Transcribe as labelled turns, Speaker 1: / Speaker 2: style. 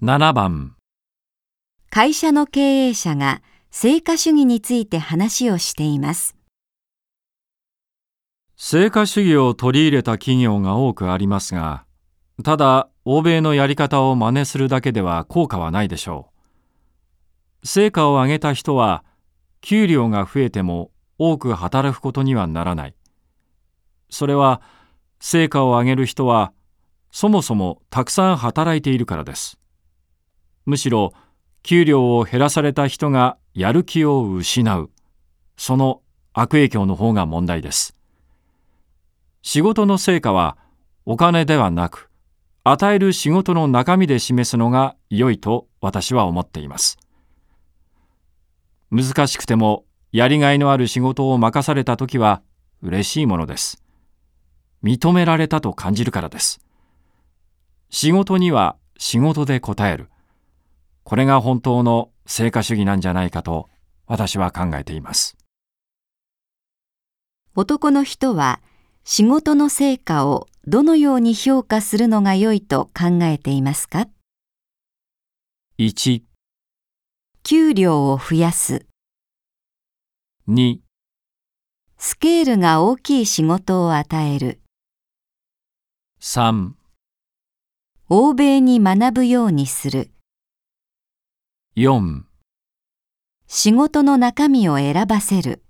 Speaker 1: 7番
Speaker 2: 会社の経営者が成果主義について話をしています。
Speaker 1: 成果主義を取り入れた企業が多くありますが、ただ欧米のやり方を真似するだけでは効果はないでしょう。成果を上げた人は給料が増えても多く働くことにはならない。それは成果を上げる人はそもそもたくさん働いているからです。むしろ給料を減らされた人がやる気を失う。その悪影響の方が問題です。仕事の成果はお金ではなく、与える仕事の中身で示すのが良いと私は思っています。難しくてもやりがいのある仕事を任された時は嬉しいものです。認められたと感じるからです。仕事には仕事で答える。これが本当の成果主義なんじゃないかと私は考えています。
Speaker 2: 男の人は仕事の成果をどのように評価するのが良いと考えていますか
Speaker 1: ？1、
Speaker 2: 給料を増やす、
Speaker 1: 2、
Speaker 2: スケールが大きい仕事を与える、
Speaker 1: 3、
Speaker 2: 欧米に学ぶようにする、
Speaker 1: 4
Speaker 2: 仕事の中身を選ばせる。